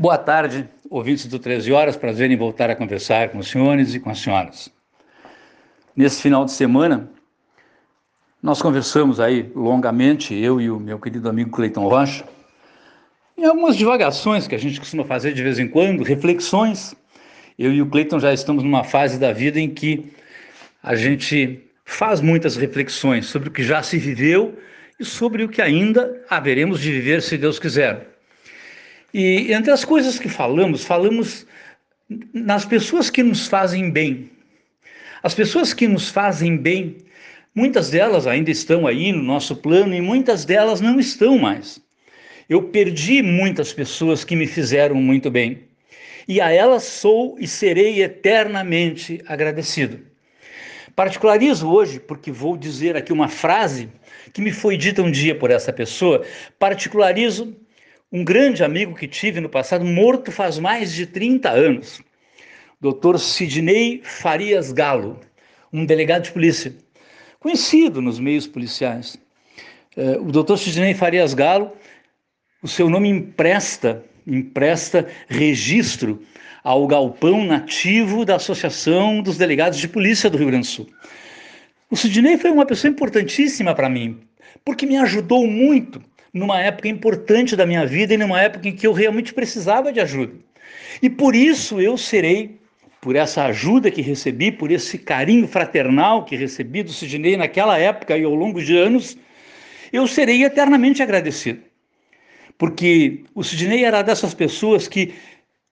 Boa tarde, ouvintes do 13 Horas. Prazer em voltar a conversar com os senhores e com as senhoras. Nesse final de semana, nós conversamos aí longamente, eu e o meu querido amigo Cleiton Rocha, em algumas divagações que a gente costuma fazer de vez em quando, reflexões. Eu e o Cleiton já estamos numa fase da vida em que a gente faz muitas reflexões sobre o que já se viveu e sobre o que ainda haveremos de viver, se Deus quiser. E entre as coisas que falamos, falamos nas pessoas que nos fazem bem. As pessoas que nos fazem bem, muitas delas ainda estão aí no nosso plano e muitas delas não estão mais. Eu perdi muitas pessoas que me fizeram muito bem. E a elas sou e serei eternamente agradecido. Particularizo hoje, porque vou dizer aqui uma frase que me foi dita um dia por essa pessoa. Particularizo um grande amigo que tive no passado, morto faz mais de 30 anos, Dr. Sidney Farias Galo, um delegado de polícia, conhecido nos meios policiais. É, o Dr. Sidney Farias Galo, o seu nome empresta, empresta registro ao galpão nativo da Associação dos Delegados de Polícia do Rio Grande do Sul. O Sidney foi uma pessoa importantíssima para mim, porque me ajudou muito numa época importante da minha vida e numa época em que eu realmente precisava de ajuda. E por isso eu serei, por essa ajuda que recebi, por esse carinho fraternal que recebi do Sidney naquela época e ao longo de anos, eu serei eternamente agradecido. Porque o Sidney era dessas pessoas que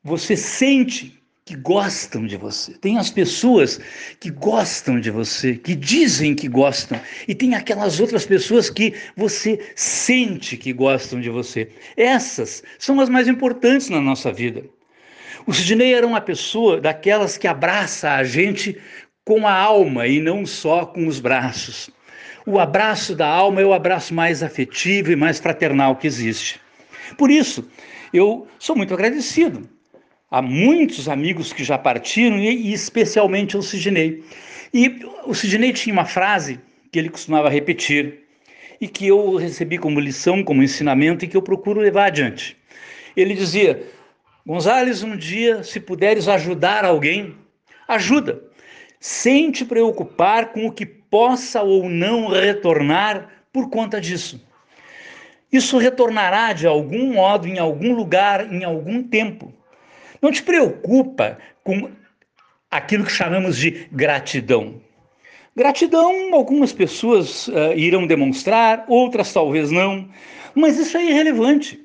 você sente que gostam de você. Tem as pessoas que gostam de você, que dizem que gostam, e tem aquelas outras pessoas que você sente que gostam de você. Essas são as mais importantes na nossa vida. O Sidney era uma pessoa daquelas que abraça a gente com a alma e não só com os braços. O abraço da alma é o abraço mais afetivo e mais fraternal que existe. Por isso, eu sou muito agradecido Há muitos amigos que já partiram, e especialmente o Sidney. E o Sidney tinha uma frase que ele costumava repetir e que eu recebi como lição, como ensinamento e que eu procuro levar adiante. Ele dizia: Gonzales, um dia, se puderes ajudar alguém, ajuda, sem te preocupar com o que possa ou não retornar por conta disso. Isso retornará de algum modo, em algum lugar, em algum tempo. Não te preocupa com aquilo que chamamos de gratidão. Gratidão, algumas pessoas uh, irão demonstrar, outras talvez não, mas isso é irrelevante.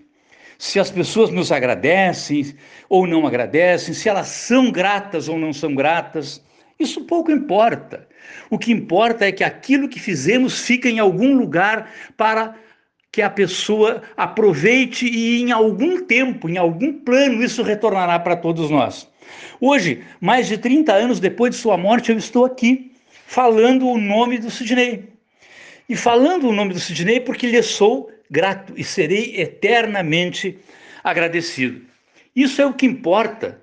Se as pessoas nos agradecem ou não agradecem, se elas são gratas ou não são gratas, isso pouco importa. O que importa é que aquilo que fizemos fica em algum lugar para que a pessoa aproveite e em algum tempo, em algum plano, isso retornará para todos nós. Hoje, mais de 30 anos depois de sua morte, eu estou aqui falando o nome do Sidney. E falando o nome do Sidney porque lhe sou grato e serei eternamente agradecido. Isso é o que importa.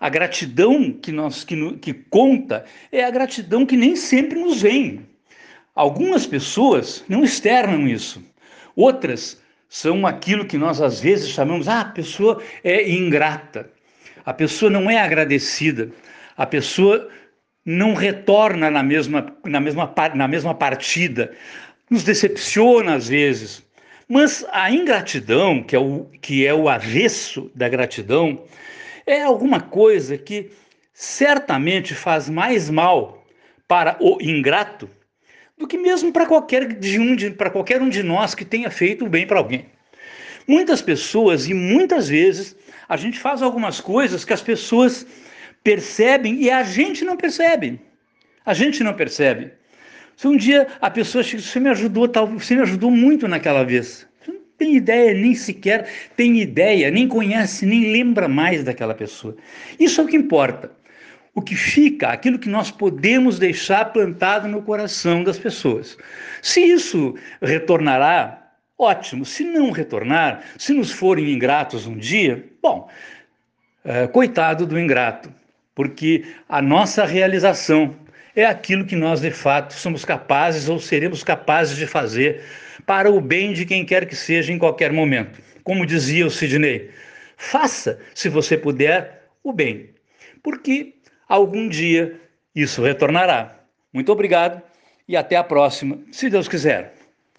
A gratidão que, nós, que, que conta é a gratidão que nem sempre nos vem. Algumas pessoas não externam isso. Outras são aquilo que nós às vezes chamamos, ah, a pessoa é ingrata, a pessoa não é agradecida, a pessoa não retorna na mesma, na mesma, na mesma partida, nos decepciona às vezes. Mas a ingratidão, que é, o, que é o avesso da gratidão, é alguma coisa que certamente faz mais mal para o ingrato do que mesmo para qualquer, de um, para qualquer um de nós que tenha feito o bem para alguém. Muitas pessoas e muitas vezes a gente faz algumas coisas que as pessoas percebem e a gente não percebe. A gente não percebe. Se um dia a pessoa chega, você me ajudou, tal, você me ajudou muito naquela vez. Você não tem ideia, nem sequer tem ideia, nem conhece, nem lembra mais daquela pessoa. Isso é o que importa o que fica, aquilo que nós podemos deixar plantado no coração das pessoas. Se isso retornará, ótimo. Se não retornar, se nos forem ingratos um dia, bom, é, coitado do ingrato, porque a nossa realização é aquilo que nós de fato somos capazes ou seremos capazes de fazer para o bem de quem quer que seja em qualquer momento. Como dizia o Sidney, Faça, se você puder, o bem, porque algum dia isso retornará. Muito obrigado e até a próxima, se Deus quiser.